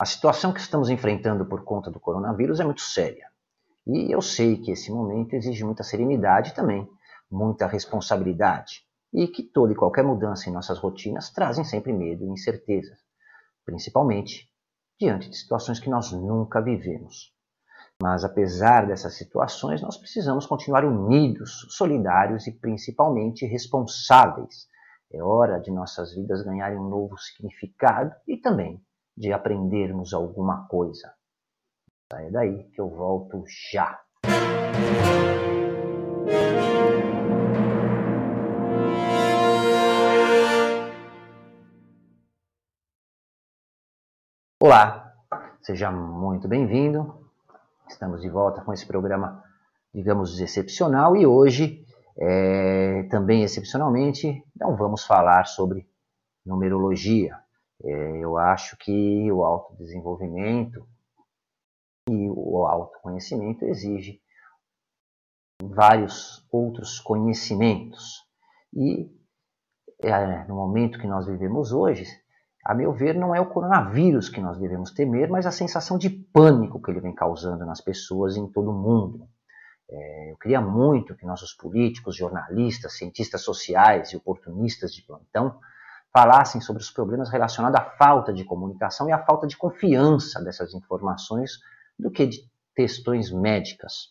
A situação que estamos enfrentando por conta do coronavírus é muito séria. E eu sei que esse momento exige muita serenidade também, muita responsabilidade. E que toda e qualquer mudança em nossas rotinas trazem sempre medo e incerteza, principalmente diante de situações que nós nunca vivemos. Mas apesar dessas situações, nós precisamos continuar unidos, solidários e principalmente responsáveis. É hora de nossas vidas ganharem um novo significado e também de aprendermos alguma coisa. Saia daí que eu volto já. Olá, seja muito bem-vindo. Estamos de volta com esse programa, digamos, excepcional e hoje, é, também excepcionalmente, não vamos falar sobre numerologia. É, eu acho que o autodesenvolvimento e o autoconhecimento exige vários outros conhecimentos. E é, no momento que nós vivemos hoje, a meu ver, não é o coronavírus que nós devemos temer, mas a sensação de pânico que ele vem causando nas pessoas em todo o mundo. É, eu queria muito que nossos políticos, jornalistas, cientistas sociais e oportunistas de plantão falassem sobre os problemas relacionados à falta de comunicação e à falta de confiança dessas informações do que de questões médicas.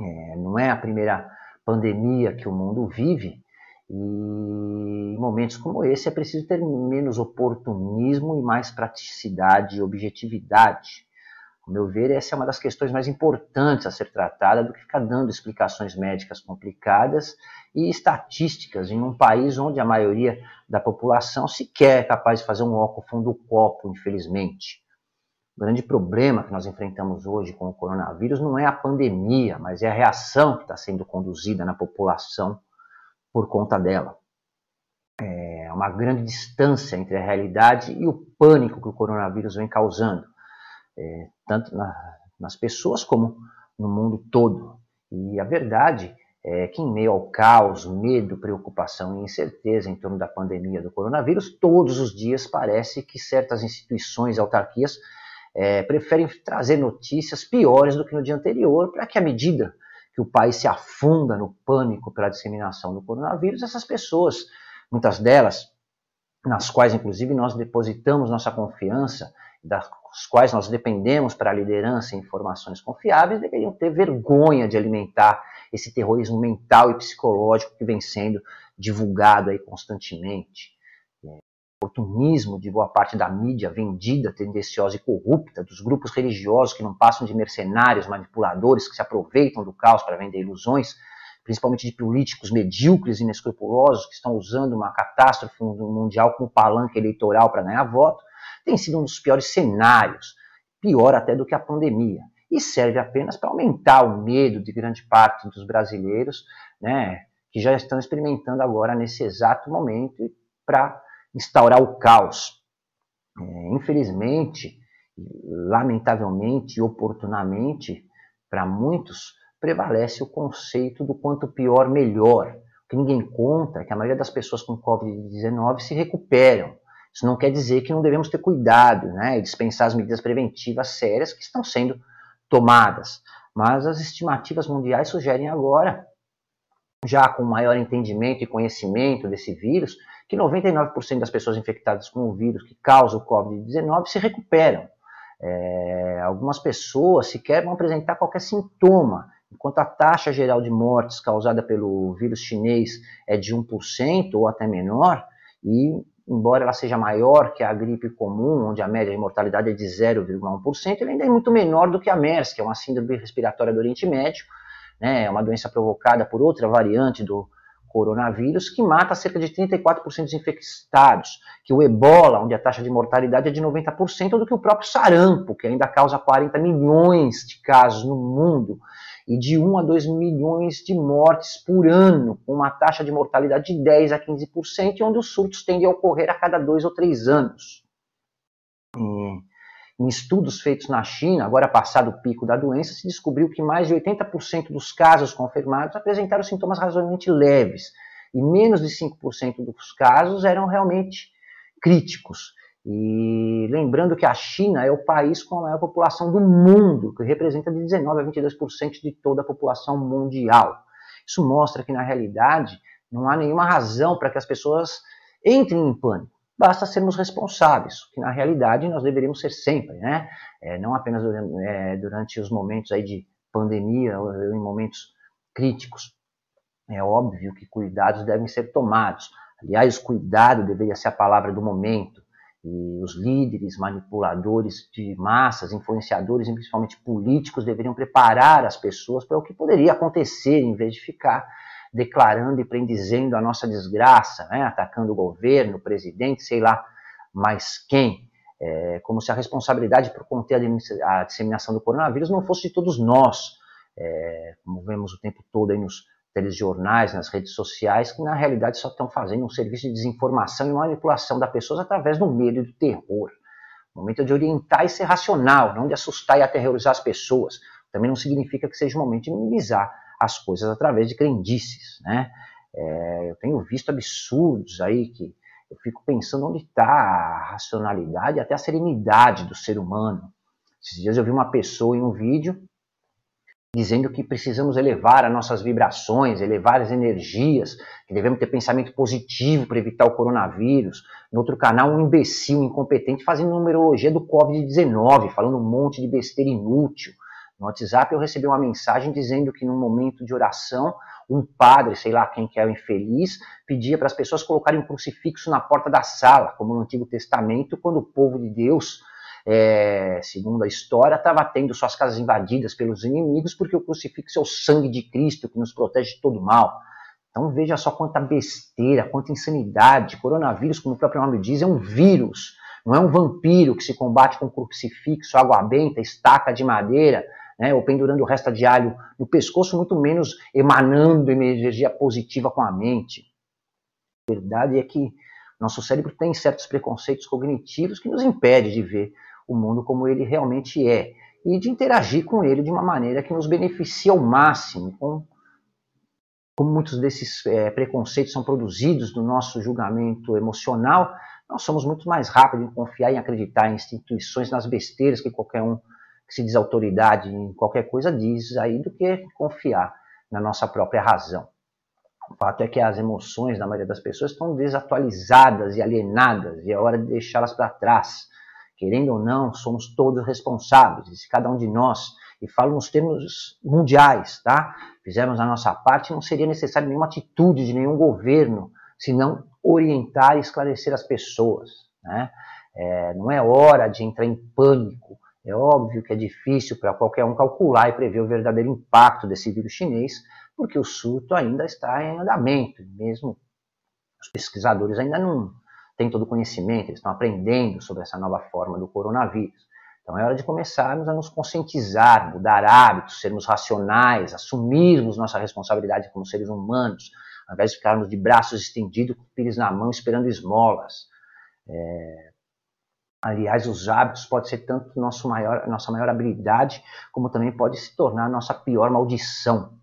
É, não é a primeira pandemia que o mundo vive e em momentos como esse é preciso ter menos oportunismo e mais praticidade e objetividade. Ao meu ver, essa é uma das questões mais importantes a ser tratada do que ficar dando explicações médicas complicadas e estatísticas em um país onde a maioria da população sequer é capaz de fazer um óculos fundo do copo, infelizmente. O grande problema que nós enfrentamos hoje com o coronavírus não é a pandemia, mas é a reação que está sendo conduzida na população por conta dela. É uma grande distância entre a realidade e o pânico que o coronavírus vem causando, é, tanto na, nas pessoas como no mundo todo. E a verdade é que, em meio ao caos, medo, preocupação e incerteza em torno da pandemia do coronavírus, todos os dias parece que certas instituições autarquias é, preferem trazer notícias piores do que no dia anterior, para que, à medida que o país se afunda no pânico pela disseminação do coronavírus, essas pessoas, muitas delas, nas quais inclusive nós depositamos nossa confiança, das quais nós dependemos para a liderança e informações confiáveis, deveriam ter vergonha de alimentar esse terrorismo mental e psicológico que vem sendo divulgado aí constantemente. Oportunismo de boa parte da mídia vendida, tendenciosa e corrupta, dos grupos religiosos que não passam de mercenários, manipuladores que se aproveitam do caos para vender ilusões, principalmente de políticos medíocres e inescrupulosos que estão usando uma catástrofe mundial como palanque eleitoral para ganhar voto, tem sido um dos piores cenários, pior até do que a pandemia, e serve apenas para aumentar o medo de grande parte dos brasileiros, né, que já estão experimentando agora nesse exato momento para instaurar o caos. É, infelizmente, lamentavelmente e oportunamente, para muitos, prevalece o conceito do quanto pior, melhor. O que ninguém conta é que a maioria das pessoas com Covid-19 se recuperam. Isso não quer dizer que não devemos ter cuidado né, e dispensar as medidas preventivas sérias que estão sendo tomadas. Mas as estimativas mundiais sugerem agora, já com maior entendimento e conhecimento desse vírus, que 99% das pessoas infectadas com o vírus que causa o Covid-19 se recuperam. É, algumas pessoas sequer vão apresentar qualquer sintoma, enquanto a taxa geral de mortes causada pelo vírus chinês é de 1% ou até menor, e embora ela seja maior que a gripe comum, onde a média de mortalidade é de 0,1%, ele ainda é muito menor do que a MERS, que é uma síndrome respiratória do Oriente Médio, né, é uma doença provocada por outra variante do coronavírus, que mata cerca de 34% dos infectados, que o ebola, onde a taxa de mortalidade é de 90%, do que o próprio sarampo, que ainda causa 40 milhões de casos no mundo, e de 1 a 2 milhões de mortes por ano, com uma taxa de mortalidade de 10 a 15%, e onde os surtos tendem a ocorrer a cada dois ou três anos. Em estudos feitos na China, agora passado o pico da doença, se descobriu que mais de 80% dos casos confirmados apresentaram sintomas razoavelmente leves, e menos de 5% dos casos eram realmente críticos. E Lembrando que a China é o país com a maior população do mundo, que representa de 19 a 22% de toda a população mundial. Isso mostra que, na realidade, não há nenhuma razão para que as pessoas entrem em pânico. Basta sermos responsáveis, que na realidade nós deveríamos ser sempre, né? É, não apenas durante, é, durante os momentos aí de pandemia ou em momentos críticos. É óbvio que cuidados devem ser tomados. Aliás, cuidado deveria ser a palavra do momento. E os líderes, manipuladores de massas, influenciadores e principalmente políticos deveriam preparar as pessoas para o que poderia acontecer, em vez de ficar declarando e prendizendo a nossa desgraça, né? atacando o governo, o presidente, sei lá mais quem. É, como se a responsabilidade por conter a disseminação do coronavírus não fosse de todos nós, é, como vemos o tempo todo aí nos telejornais, nas redes sociais, que na realidade só estão fazendo um serviço de desinformação e manipulação das pessoas através do medo e do terror. O momento de orientar e ser racional, não de assustar e aterrorizar as pessoas. Também não significa que seja o momento de minimizar as coisas através de crendices, né? É, eu tenho visto absurdos aí que eu fico pensando onde está a racionalidade, até a serenidade do ser humano. Esses dias eu vi uma pessoa em um vídeo dizendo que precisamos elevar as nossas vibrações, elevar as energias, que devemos ter pensamento positivo para evitar o coronavírus. No outro canal, um imbecil incompetente fazendo numerologia do Covid-19, falando um monte de besteira inútil. No WhatsApp eu recebi uma mensagem dizendo que num momento de oração, um padre, sei lá quem que é o infeliz, pedia para as pessoas colocarem um crucifixo na porta da sala, como no Antigo Testamento, quando o povo de Deus é, segundo a história, estava tendo suas casas invadidas pelos inimigos, porque o crucifixo é o sangue de Cristo que nos protege de todo mal. Então veja só quanta besteira, quanta insanidade. Coronavírus, como o próprio nome diz, é um vírus. Não é um vampiro que se combate com crucifixo, água benta, estaca de madeira, né, ou pendurando resta de alho no pescoço, muito menos emanando energia positiva com a mente. A verdade é que nosso cérebro tem certos preconceitos cognitivos que nos impedem de ver o mundo como ele realmente é e de interagir com ele de uma maneira que nos beneficie ao máximo, com, como muitos desses é, preconceitos são produzidos do nosso julgamento emocional, nós somos muito mais rápidos em confiar e acreditar em instituições, nas besteiras que qualquer um que se diz autoridade em qualquer coisa diz aí, do que confiar na nossa própria razão. O fato é que as emoções da maioria das pessoas estão desatualizadas e alienadas, e é hora de deixá-las para trás querendo ou não, somos todos responsáveis, cada um de nós, e falo nos termos mundiais, tá? Fizemos a nossa parte, não seria necessário nenhuma atitude de nenhum governo, senão orientar e esclarecer as pessoas, né? É, não é hora de entrar em pânico. É óbvio que é difícil para qualquer um calcular e prever o verdadeiro impacto desse vírus chinês, porque o surto ainda está em andamento, mesmo os pesquisadores ainda não, têm todo o conhecimento, eles estão aprendendo sobre essa nova forma do coronavírus. Então é hora de começarmos a nos conscientizar, mudar hábitos, sermos racionais, assumirmos nossa responsabilidade como seres humanos, ao invés de ficarmos de braços estendidos, com o pires na mão, esperando esmolas. É... Aliás, os hábitos podem ser tanto nosso maior, nossa maior habilidade, como também pode se tornar nossa pior maldição.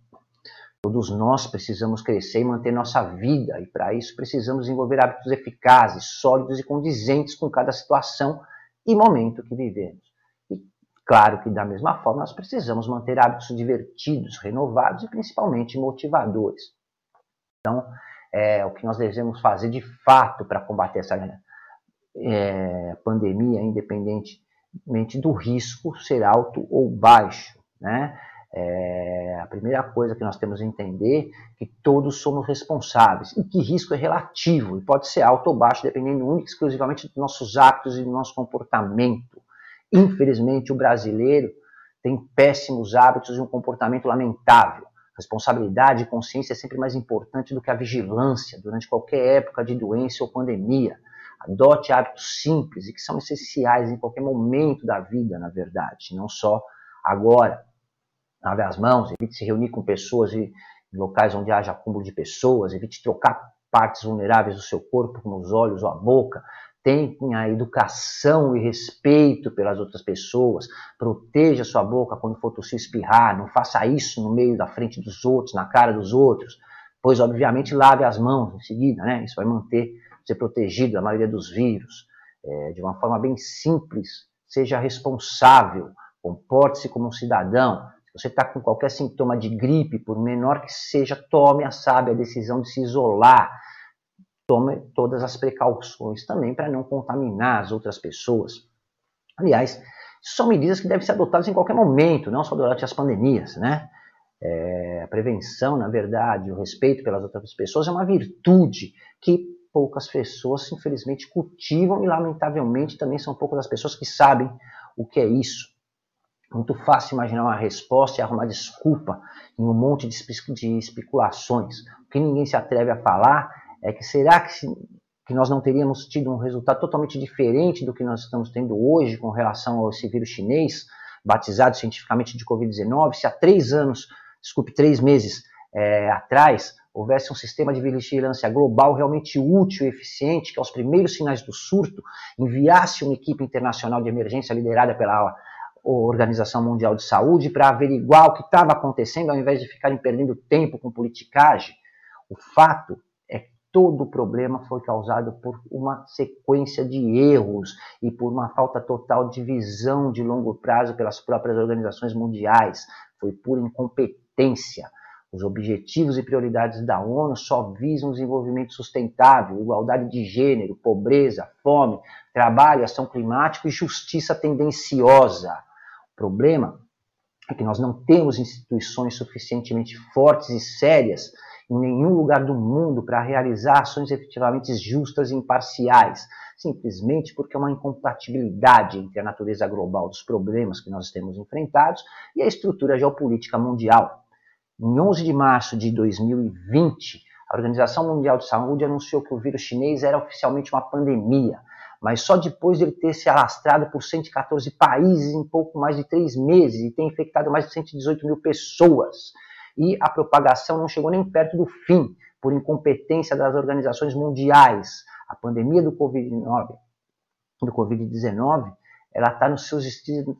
Todos nós precisamos crescer e manter nossa vida, e para isso precisamos desenvolver hábitos eficazes, sólidos e condizentes com cada situação e momento que vivemos. E claro que, da mesma forma, nós precisamos manter hábitos divertidos, renovados e principalmente motivadores. Então, é, o que nós devemos fazer de fato para combater essa é, pandemia, independentemente do risco ser alto ou baixo, né? É, a primeira coisa que nós temos que entender é que todos somos responsáveis e que risco é relativo e pode ser alto ou baixo, dependendo única e exclusivamente dos nossos hábitos e do nosso comportamento. Infelizmente, o brasileiro tem péssimos hábitos e um comportamento lamentável. Responsabilidade e consciência é sempre mais importante do que a vigilância durante qualquer época de doença ou pandemia. Adote hábitos simples e que são essenciais em qualquer momento da vida, na verdade, não só agora lave as mãos, evite se reunir com pessoas em locais onde haja acúmulo de pessoas, evite trocar partes vulneráveis do seu corpo, como os olhos ou a boca, tenha educação e respeito pelas outras pessoas, proteja sua boca quando for tossir espirrar, não faça isso no meio da frente dos outros, na cara dos outros, pois obviamente lave as mãos em seguida, né? Isso vai manter você protegido da maioria dos vírus. é, de uma forma bem simples, seja responsável, comporte-se como um cidadão. Você está com qualquer sintoma de gripe, por menor que seja, tome a sábia decisão de se isolar. Tome todas as precauções também para não contaminar as outras pessoas. Aliás, são medidas que devem ser adotadas em qualquer momento, não só durante as pandemias, né? É, a prevenção, na verdade, o respeito pelas outras pessoas é uma virtude que poucas pessoas, infelizmente, cultivam e, lamentavelmente, também são poucas as pessoas que sabem o que é isso. Muito fácil imaginar uma resposta e arrumar desculpa em um monte de, de especulações. O que ninguém se atreve a falar é que será que, se, que nós não teríamos tido um resultado totalmente diferente do que nós estamos tendo hoje com relação ao esse vírus chinês, batizado cientificamente de Covid-19, se há três anos, desculpe, três meses é, atrás, houvesse um sistema de vigilância global realmente útil e eficiente, que aos primeiros sinais do surto enviasse uma equipe internacional de emergência liderada pela Organização Mundial de Saúde para averiguar o que estava acontecendo, ao invés de ficarem perdendo tempo com politicagem. O fato é que todo o problema foi causado por uma sequência de erros e por uma falta total de visão de longo prazo pelas próprias organizações mundiais. Foi por incompetência. Os objetivos e prioridades da ONU só visam desenvolvimento sustentável, igualdade de gênero, pobreza, fome, trabalho, ação climática e justiça tendenciosa. Problema é que nós não temos instituições suficientemente fortes e sérias em nenhum lugar do mundo para realizar ações efetivamente justas e imparciais, simplesmente porque é uma incompatibilidade entre a natureza global dos problemas que nós temos enfrentados e a estrutura geopolítica mundial. Em 11 de março de 2020, a Organização Mundial de Saúde anunciou que o vírus chinês era oficialmente uma pandemia, mas só depois de ele ter se alastrado por 114 países em pouco mais de três meses e ter infectado mais de 118 mil pessoas. E a propagação não chegou nem perto do fim, por incompetência das organizações mundiais. A pandemia do Covid-19 do Covid-19 ela está nos seus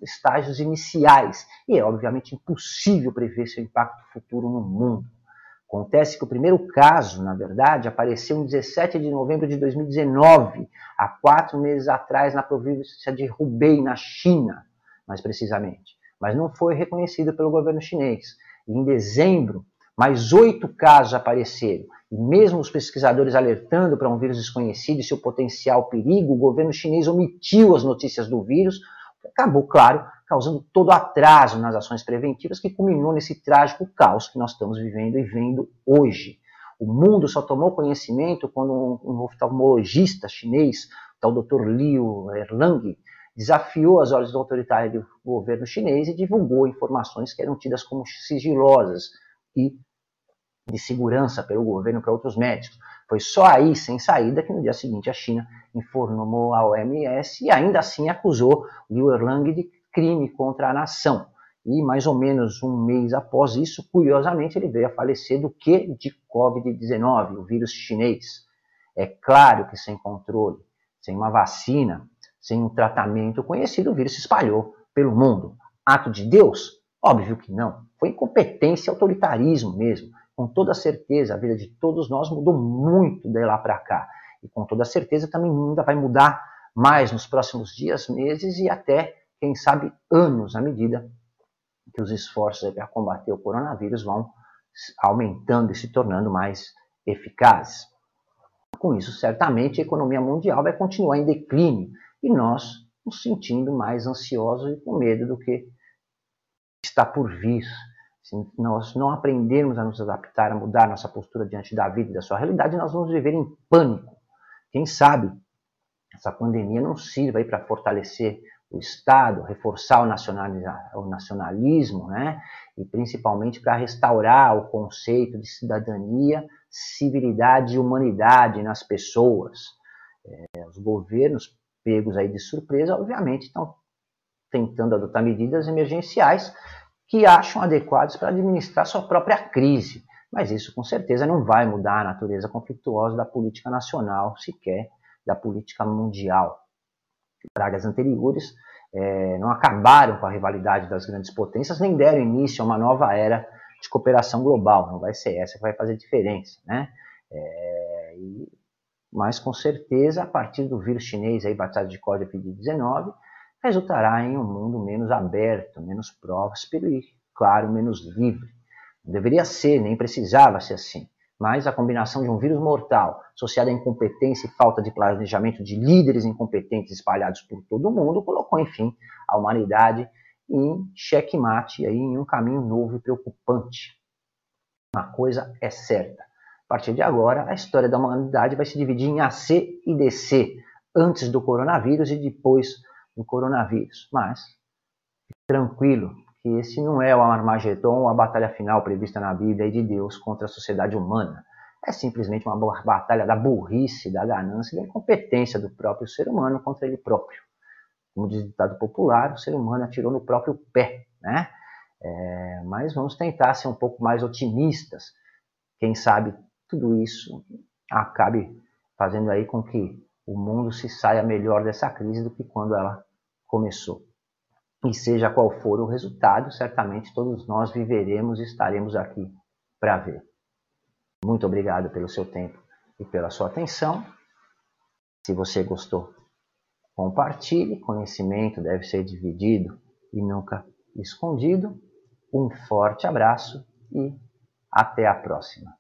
estágios iniciais e é obviamente impossível prever seu impacto futuro no mundo. Acontece que o primeiro caso, na verdade, apareceu em 17 de novembro de 2019, há quatro meses atrás, na província de Hubei, na China, mais precisamente. Mas não foi reconhecido pelo governo chinês. Em dezembro, mais oito casos apareceram. E mesmo os pesquisadores alertando para um vírus desconhecido e seu potencial perigo, o governo chinês omitiu as notícias do vírus, acabou, claro, causando todo atraso nas ações preventivas que culminou nesse trágico caos que nós estamos vivendo e vendo hoje. O mundo só tomou conhecimento quando um, oftalmologista chinês, o tal Dr. Liu Erlang, desafiou as ordens autoritárias do governo chinês e divulgou informações que eram tidas como sigilosas e de segurança pelo governo para outros médicos. Foi só aí, sem saída, que no dia seguinte a China informou a OMS e ainda assim acusou Liu Erlang de crime contra a nação. E mais ou menos um mês após isso, curiosamente, ele veio a falecer do que? De Covid-19, o vírus chinês. É claro que sem controle, sem uma vacina, sem um tratamento conhecido, o vírus se espalhou pelo mundo. Ato de Deus? Óbvio que não. Foi incompetência e autoritarismo mesmo com toda certeza, a vida de todos nós mudou muito de lá para cá. E com toda certeza também ainda vai mudar mais nos próximos dias, meses e até, quem sabe, anos, à medida que os esforços para combater o coronavírus vão aumentando e se tornando mais eficazes. Com isso, certamente, a economia mundial vai continuar em declínio e nós nos sentindo mais ansiosos e com medo do que está por vir se nós não aprendermos a nos adaptar, a mudar nossa postura diante da vida e da sua realidade, nós vamos viver em pânico. Quem sabe essa pandemia não sirva para fortalecer o Estado, reforçar o, nacionalismo, né? e principalmente para restaurar o conceito de cidadania, civilidade e humanidade nas pessoas. É, os governos, pegos aí de surpresa, obviamente estão tentando adotar medidas emergenciais que acham adequados para administrar sua própria crise. Mas isso, com certeza, não vai mudar a natureza conflituosa da política nacional, sequer da política mundial. Pragas anteriores é, não acabaram com a rivalidade das grandes potências, nem deram início a uma nova era de cooperação global. Não vai ser essa que vai fazer diferença. Né? É, e mas com certeza, a partir do vírus chinês aí batizado de Covid-19, resultará em um mundo menos aberto, menos próspero e, claro, menos livre. Não deveria ser, nem precisava ser assim. Mas a combinação de um vírus mortal, associado à incompetência e falta de planejamento de líderes incompetentes espalhados por todo o mundo, colocou, enfim, a humanidade em checkmate, aí, em um caminho novo e preocupante. Uma coisa é certa. A partir de agora, a história da humanidade vai se dividir em AC e DC, antes do coronavírus e depois do coronavírus. Mas, tranquilo, que esse não é o Armagedon, a batalha final prevista na Bíblia e de Deus contra a sociedade humana. É simplesmente uma batalha da burrice, da ganância e da incompetência do próprio ser humano contra ele próprio. Como diz o ditado popular, o ser humano atirou no próprio pé, né? É, mas vamos tentar ser um pouco mais otimistas. Quem sabe tudo isso acabe fazendo aí com que o mundo se saia melhor dessa crise do que quando ela começou. E seja qual for o resultado, certamente todos nós viveremos e estaremos aqui para ver. Muito obrigado pelo seu tempo e pela sua atenção. Se você gostou, compartilhe. Conhecimento deve ser dividido e nunca escondido. Um forte abraço e até a próxima.